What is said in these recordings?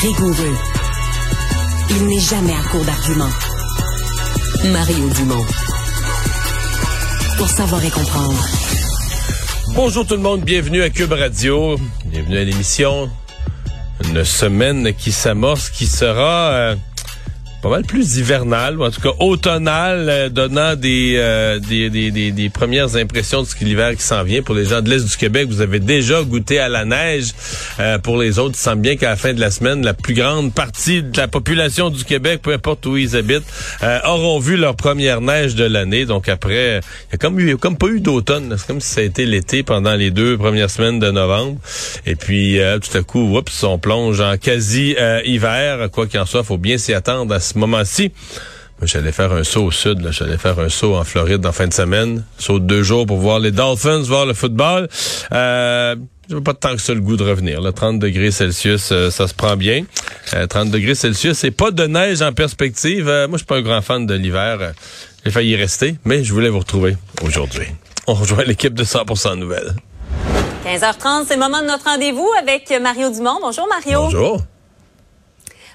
rigoureux. Il n'est jamais à court d'arguments. Mario Dumont. Pour savoir et comprendre. Bonjour tout le monde, bienvenue à Cube Radio, bienvenue à l'émission. Une semaine qui s'amorce, qui sera euh, pas mal plus hivernal, ou en tout cas automnal, euh, donnant des, euh, des, des, des, des, premières impressions de ce que l'hiver qui s'en vient. Pour les gens de l'Est du Québec, vous avez déjà goûté à la neige. Euh, pour les autres, il semble bien qu'à la fin de la semaine, la plus grande partie de la population du Québec, peu importe où ils habitent, auront vu leur première neige de l'année. Donc après, il y a comme, comme pas eu d'automne. C'est comme si ça a été l'été pendant les deux premières semaines de novembre. Et puis tout à coup, oups, on plonge en quasi-hiver. Quoi qu'il en soit, faut bien s'y attendre à ce moment-ci. J'allais faire un saut au sud, j'allais faire un saut en Floride en fin de semaine. Saut de deux jours pour voir les Dolphins, voir le football. Euh, j'ai pas tant que ça le goût de revenir. Là. 30 degrés Celsius, euh, ça se prend bien. 30 euh, degrés Celsius, et pas de neige en perspective. Euh, moi, je suis pas un grand fan de l'hiver. J'ai failli y rester, mais je voulais vous retrouver aujourd'hui. On rejoint l'équipe de 100% Nouvelles. 15h30, c'est le moment de notre rendez-vous avec Mario Dumont. Bonjour Mario. Bonjour.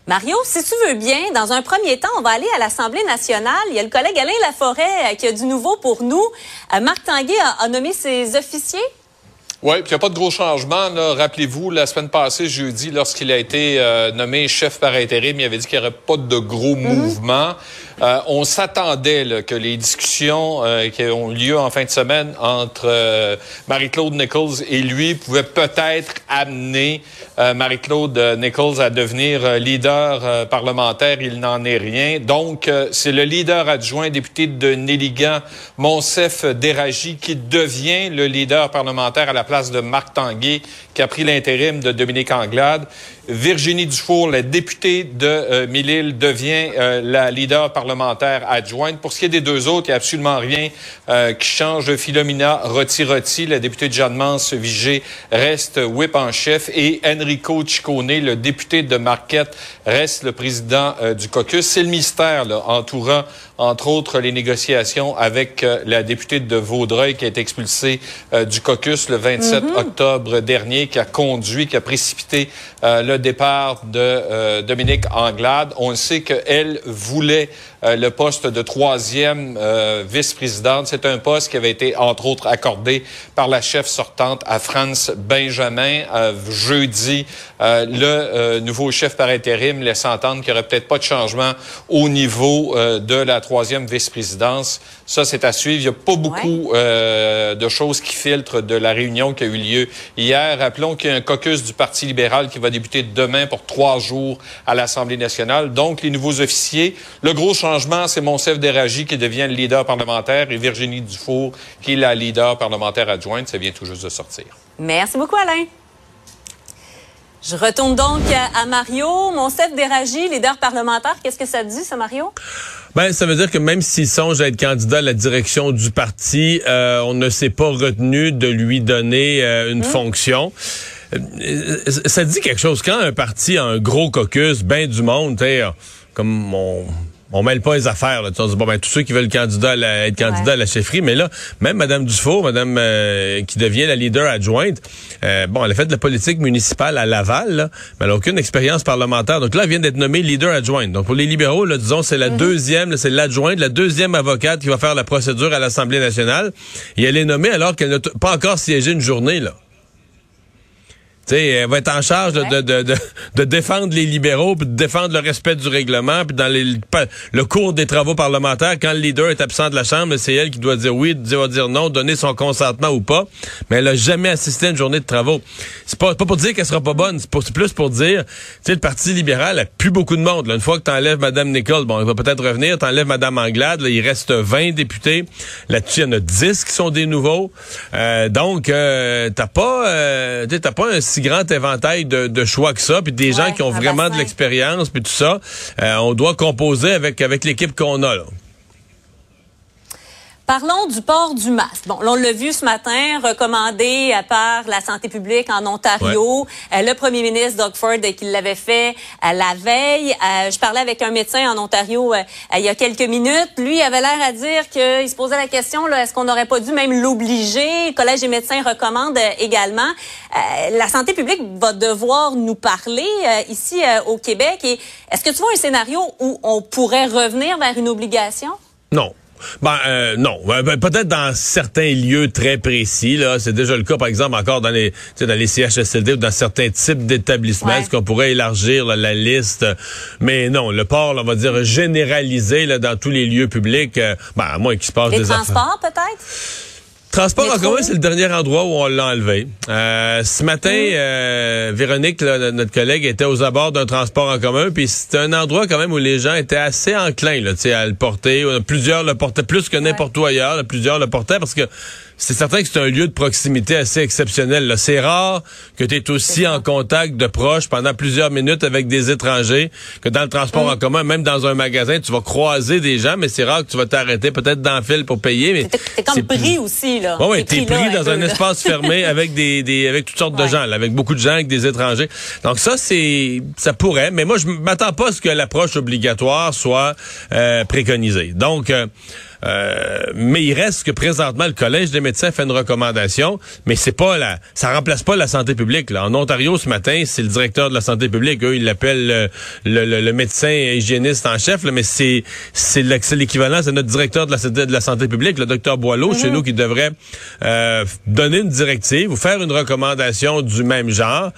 Mario, si tu veux bien, dans un premier temps, on va aller à l'Assemblée nationale. Il y a le collègue Alain Laforêt euh, qui a du nouveau pour nous. Euh, Marc Tanguay a, nommé ses officiers. Oui, puis il n'y a pas de gros changements. Rappelez-vous, la semaine passée, jeudi, lorsqu'il a été euh, nommé chef par intérim, il avait dit qu'il n'y aurait pas de gros mhm. mouvements. Euh, on s'attendait que les discussions euh, qui ont lieu en fin de semaine entre euh, Marie-Claude Nichols et lui pouvaient peut-être amener Marie-Claude Nichols à devenir leader parlementaire. Il n'en est rien. Donc, c'est le leader adjoint député de Néligan, Monsef Déragi, qui devient le leader parlementaire à la place de Marc Tanguay, qui a pris l'intérim de Dominique Anglade. Virginie Dufour, la députée de euh, Mille-Îles, devient euh, la leader parlementaire adjointe. Pour ce qui est des deux autres, il n'y a absolument rien euh, qui change. Philomena Roti-Roti, la députée de Jeanne-Mance Vigée, reste whip en chef. Et Enrico Ciccone, le député de Marquette, reste le président du caucus. C'est le mystère là, entourant entre autres les négociations avec la députée de Vaudreuil qui a été expulsée du caucus le 27 mm-hmm. octobre dernier, qui a conduit, qui a précipité le le départ de euh, Dominique Anglade. On sait qu'elle voulait euh, le poste de troisième euh, vice-présidente. C'est un poste qui avait été, entre autres, accordé par la chef sortante à France Benjamin. jeudi, le nouveau chef par intérim laisse entendre qu'il n'y aurait peut-être pas de changement au niveau de la troisième vice-présidence. Ça, c'est à suivre. Il n'y a pas beaucoup de choses qui filtrent de la réunion qui a eu lieu hier. Rappelons qu'il y a un caucus du Parti libéral qui va débuter demain pour trois jours à l'Assemblée nationale. Donc, les nouveaux officiers. Le gros changement, c'est Monsef Déragi qui devient le leader parlementaire et Virginie Dufour qui est la leader parlementaire adjointe. Ça vient tout juste de sortir. Merci beaucoup, Alain. Je retourne donc à Mario. Monsef Déragi, leader parlementaire, qu'est-ce que ça dit, ça, Mario? Ben, ça veut dire que même s'il songe à être candidat à la direction du parti, euh, on ne s'est pas retenu de lui donner euh, une mmh. fonction. Euh, ça dit quelque chose. Quand un parti a un gros caucus, ben du monde, comme on on mêle pas les affaires. Là. On dit, bon, ben, tous ceux qui veulent candidat à être candidat à la chefferie, mais là, même Mme Dufault, Mme euh, qui devient la leader adjointe, euh, bon, elle a fait de la politique municipale à Laval, mais elle n'a aucune expérience parlementaire. Donc là, elle vient d'être nommée leader adjointe. Donc pour les libéraux, là, disons, c'est la mm-hmm. deuxième, c'est l'adjointe, la deuxième avocate qui va faire la procédure à l'Assemblée nationale. Et elle est nommée alors qu'elle n'a pas encore siégé une journée, là. Tu sais, elle va être en charge de, Ouais. de, de, de, de défendre les libéraux, puis de défendre le respect du règlement, puis dans les, le cours des travaux parlementaires, quand le leader est absent de la Chambre, c'est elle qui doit dire oui, doit dire non, donner son consentement ou pas. Mais elle a jamais assisté à une journée de travaux. C'est pas, pas pour dire qu'elle sera pas bonne, c'est plus pour dire, tu sais, le Parti libéral a plus beaucoup de monde. là. Une fois que t'enlèves Mme Nichols, bon, elle va peut-être revenir, t'enlèves Mme Anglade, là, il reste 20 députés. Là-dessus, il y en a 10 qui sont des nouveaux. Euh, donc, euh, t'as pas, euh, t'as pas un si grand éventail de, de choix que ça, puis des Ouais, gens qui ont vraiment de l'expérience, puis tout ça. Euh, on doit composer avec avec l'équipe qu'on a. Là. Parlons du port du masque. Bon, on l'a vu ce matin, recommandé par la santé publique en Ontario. Euh, le premier ministre Doug Ford euh, qui l'avait fait euh, la veille. Je parlais avec un médecin en Ontario il y a quelques minutes. Lui avait l'air à dire qu'il se posait la question, est-ce qu'on n'aurait pas dû même l'obliger? Le Collège des médecins recommande également. La santé publique va devoir nous parler ici au Québec. Et est-ce que tu vois un scénario où on pourrait revenir vers une obligation? Non. Ben euh, non, Ben, ben, peut-être dans certains lieux très précis là, c'est déjà le cas par exemple encore dans les tu sais, dans les CHSLD ou dans certains types d'établissements, Ouais. est-ce qu'on pourrait élargir là, la liste? Mais non, le port, là, on va dire généralisé là, dans tous les lieux publics, euh, ben à moins qu'il se passe Les des transports, peut-être? Transport en commun, c'est le dernier endroit où on l'a enlevé. Euh, ce matin, euh, Véronique, là, notre collègue, était aux abords d'un transport en commun, puis c'était un endroit quand même où les gens étaient assez enclins là, tu sais, à le porter. Plusieurs le portaient plus que n'importe où ailleurs. plusieurs le portaient parce que c'est certain que c'est un lieu de proximité assez exceptionnel. là. C'est rare que tu es aussi en contact de proches pendant plusieurs minutes avec des étrangers que dans le transport en commun, même dans un magasin, tu vas croiser des gens, mais c'est rare que tu vas t'arrêter peut-être dans le fil pour payer. Mais T'es comme pris aussi, là. oui, oui, t'es là pris dans un espace fermé avec des, des avec toutes sortes de Ouais. gens, là, avec beaucoup de gens, avec des étrangers. Donc ça, c'est ça pourrait, mais moi je m'attends pas à ce que l'approche obligatoire soit euh, préconisée. Donc euh, euh, mais il reste que présentement le collège des médecins fait une recommandation, mais c'est pas la, ça remplace pas la santé publique. Là. En Ontario ce matin, c'est le directeur de la santé publique, eux ils l'appellent le, le- le médecin hygiéniste en chef, là, mais c'est c'est l'équivalent, c'est notre directeur de la, santé- de la santé publique, le docteur Boileau, chez nous, qui devrait euh, donner une directive ou faire une recommandation du même genre.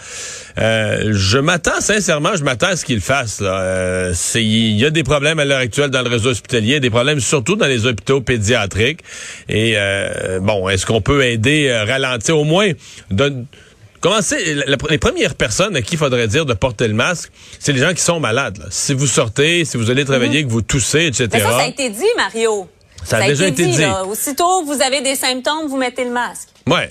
Euh, je m'attends sincèrement, je m'attends à ce qu'il fasse. Euh, Il y a des problèmes à l'heure actuelle dans le réseau hospitalier, des problèmes surtout dans les hôpitaux pédiatriques. Et euh, bon, est-ce qu'on peut aider, euh, ralentir au moins donne- Commencez, les premières personnes à qui il faudrait dire de porter le masque, c'est les gens qui sont malades. là. Si vous sortez, si vous allez travailler, que vous toussez, etc. Mais ça, ça a été dit, Mario. Ça a déjà été dit. là. Aussitôt que vous avez des symptômes, vous mettez le masque. Ouais.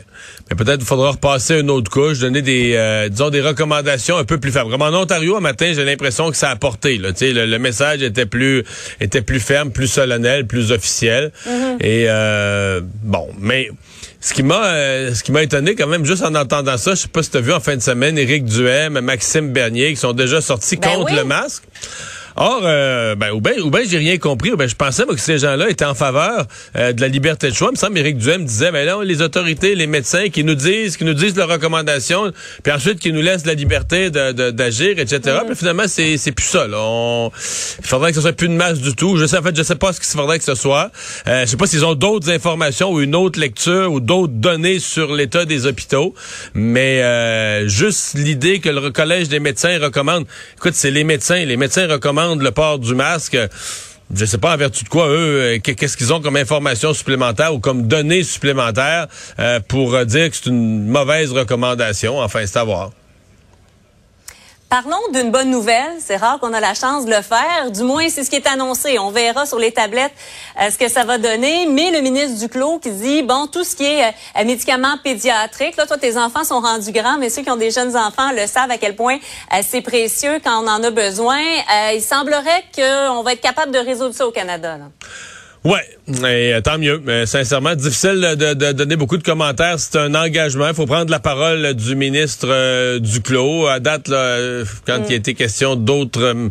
Mais peut-être qu'il faudra repasser une autre couche, donner des, euh, disons, des recommandations un peu plus fermes. Comme en Ontario, un matin, j'ai l'impression que ça a porté, là. Tu le, le message était plus, était plus ferme, plus solennel, plus officiel. Et, euh, bon, mais, ce qui m'a, euh, ce qui m'a étonné quand même, juste en entendant ça, je sais pas si t'as vu en fin de semaine, Éric Duhem, Maxime Bernier, qui sont déjà sortis Ben contre oui. le masque. Or, euh, ben, ou bien, ou ben, j'ai rien compris. Ou ben, je pensais moi, que ces gens-là étaient en faveur euh, de la liberté de choix. Il me semble Éric Duhem disait, ben là, les autorités, les médecins qui nous disent, qui nous disent leurs recommandations, puis ensuite qui nous laissent la liberté de, de- d'agir, etc. Mm. Puis finalement, c'est, c'est plus ça. Là. On, il faudrait que ce soit plus de masse du tout. Je sais, en fait, je sais pas ce qu'il faudrait que ce soit. Euh, je sais pas s'ils ont d'autres informations ou une autre lecture ou d'autres données sur l'état des hôpitaux. Mais euh, juste l'idée que le collège des médecins recommande. Écoute, c'est les médecins. Les médecins recommandent le port du masque. Je sais pas en vertu de quoi eux, euh, qu'est- qu'est-ce qu'ils ont comme information supplémentaire ou comme données supplémentaires euh, pour euh, dire que c'est une mauvaise recommandation. Enfin, c'est à voir. Parlons d'une bonne nouvelle. C'est rare qu'on a la chance de le faire. Du moins, c'est ce qui est annoncé. On verra sur les tablettes euh, ce que ça va donner. Mais le ministre Duclos qui dit, bon, tout ce qui est euh, médicaments pédiatriques, là, toi, tes enfants sont rendus grands, mais ceux qui ont des jeunes enfants le savent à quel point euh, c'est précieux quand on en a besoin. Il semblerait qu'on va être capable de résoudre ça au Canada. Ouais, et, euh, tant mieux. Mais sincèrement, difficile de, de donner beaucoup de commentaires. C'est un engagement. Il faut prendre la parole du ministre euh, Duclos. À date, là, quand il a été question d'autres euh,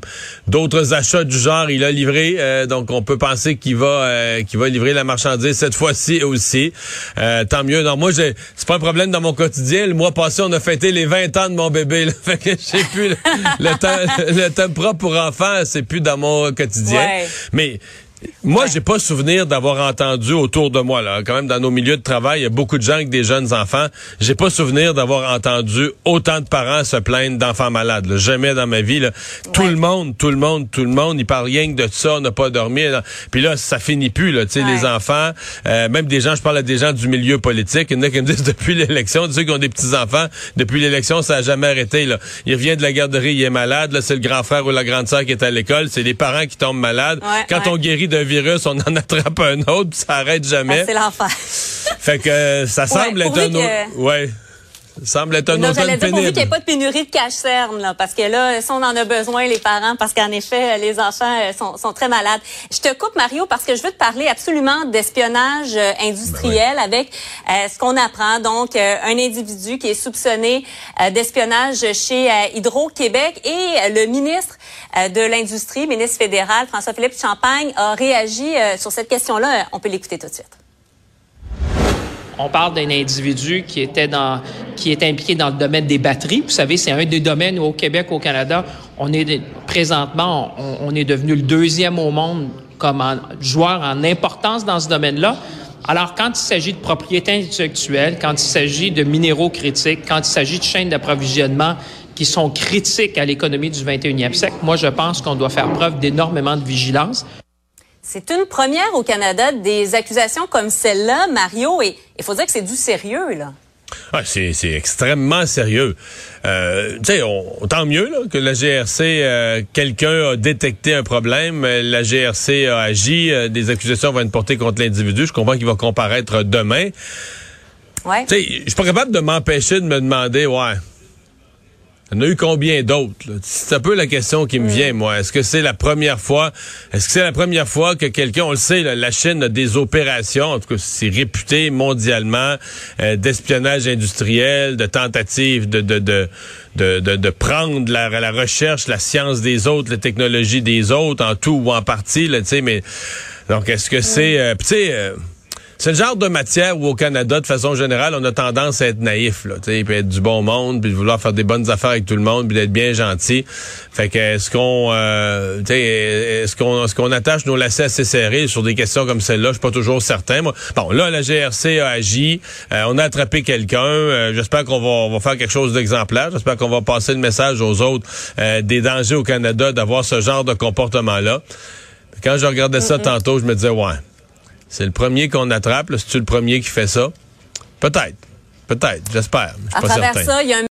d'autres achats du genre, il a livré. Euh, donc, on peut penser qu'il va euh, qu'il va livrer la marchandise cette fois-ci aussi. Euh, tant mieux. Non, moi, j'ai c'est pas un problème dans mon quotidien. Le mois passé, on a fêté les 20 ans de mon bébé. Là. Fait que j'ai plus le, le temps le temps propre pour enfants, c'est plus dans mon quotidien. Ouais. Mais Moi, j'ai pas souvenir d'avoir entendu autour de moi, là, quand même dans nos milieux de travail, il y a beaucoup de gens avec des jeunes enfants. J'ai pas souvenir d'avoir entendu autant de parents se plaindre d'enfants malades. là. Jamais dans ma vie. Là. Tout le monde, tout le monde, tout le monde, ils parlent rien que de ça, on n'a pas dormi. là. Puis là, ça finit plus, là, tu sais, Ouais. les enfants, euh, même des gens, je parle à des gens du milieu politique, il y en a qui me disent depuis l'élection, ceux qui ont des petits-enfants, depuis l'élection, ça a jamais arrêté. Là. Il revient de la garderie, il est malade, là, c'est le grand frère ou la grande sœur qui est à l'école, c'est les parents qui tombent malades. Ouais, Quand on guérit d'un virus, on en attrape un autre, puis ça arrête jamais. Ah, c'est l'enfer. Fait que euh, ça semble être un automne. que- Ouais. Ça semble être un Non, automne j'allais dire pourvu qu'il n'y ait pénible. pas de pénurie de cache-cerne, là, parce que là, si on en a besoin, les parents, parce qu'en effet, les enfants euh, sont, sont très malades. Je te coupe, Mario, parce que je veux te parler absolument d'espionnage euh, industriel avec euh, ce qu'on apprend. Donc, euh, un individu qui est soupçonné euh, d'espionnage chez euh, Hydro-Québec et euh, le ministre euh, de l'Industrie, ministre fédéral, François-Philippe Champagne, a réagi euh, sur cette question-là. Euh, On peut l'écouter tout de suite. On parle d'un individu qui était dans, qui est impliqué dans le domaine des batteries. Vous savez, c'est un des domaines où au Québec, au Canada, on est présentement, on, on est devenu le deuxième au monde comme en- joueur en importance dans ce domaine-là. Alors, quand il s'agit de propriété intellectuelle, quand il s'agit de minéraux critiques, quand il s'agit de chaînes d'approvisionnement qui sont critiques à l'économie du 21e siècle, moi, je pense qu'on doit faire preuve d'énormément de vigilance. C'est une première au Canada des accusations comme celle-là, Mario, et il faut dire que c'est du sérieux, là. Ouais, c'est, c'est extrêmement sérieux. Euh, tu sais, on- tant mieux là, que la GRC, euh, quelqu'un a détecté un problème, euh, la GRC a agi, euh, des accusations vont être portées contre l'individu. Je comprends qu'il va comparaître demain. Ouais. Tu sais, je suis pas capable de m'empêcher de me demander, ouais. Il y en a eu combien d'autres? C'est un peu la question qui me vient, moi. Est-ce que c'est la première fois? Est-ce que c'est la première fois que quelqu'un, on le sait, là, la Chine a des opérations, en tout cas, c'est réputé mondialement, euh, d'espionnage industriel, de tentatives de, de, de, de, de, de prendre la, la recherche, la science des autres, la technologie des autres, en tout ou en partie, là, tu sais, mais, donc, est-ce que c'est, euh, tu sais, euh, c'est le genre de matière où au Canada, de façon générale, on a tendance à être naïf, là, tu sais, puis être du bon monde, puis de vouloir faire des bonnes affaires avec tout le monde, puis d'être bien gentil. Fait que est-ce qu'on, euh, est-ce qu'on, est-ce qu'on attache nos lacets assez serrés sur des questions comme celle-là? Je suis pas toujours certain. Moi. Bon, là, la GRC a agi, euh, on a attrapé quelqu'un. euh, j'espère qu'on va, on va faire quelque chose d'exemplaire. J'espère qu'on va passer le message aux autres euh, des dangers au Canada d'avoir ce genre de comportement-là. Quand je regardais ça tantôt, je me disais, ouais. C'est le premier qu'on attrape. là. C'est-tu le premier qui fait ça? Peut-être. Peut-être. J'espère. À pas travers certain. ça, il y a un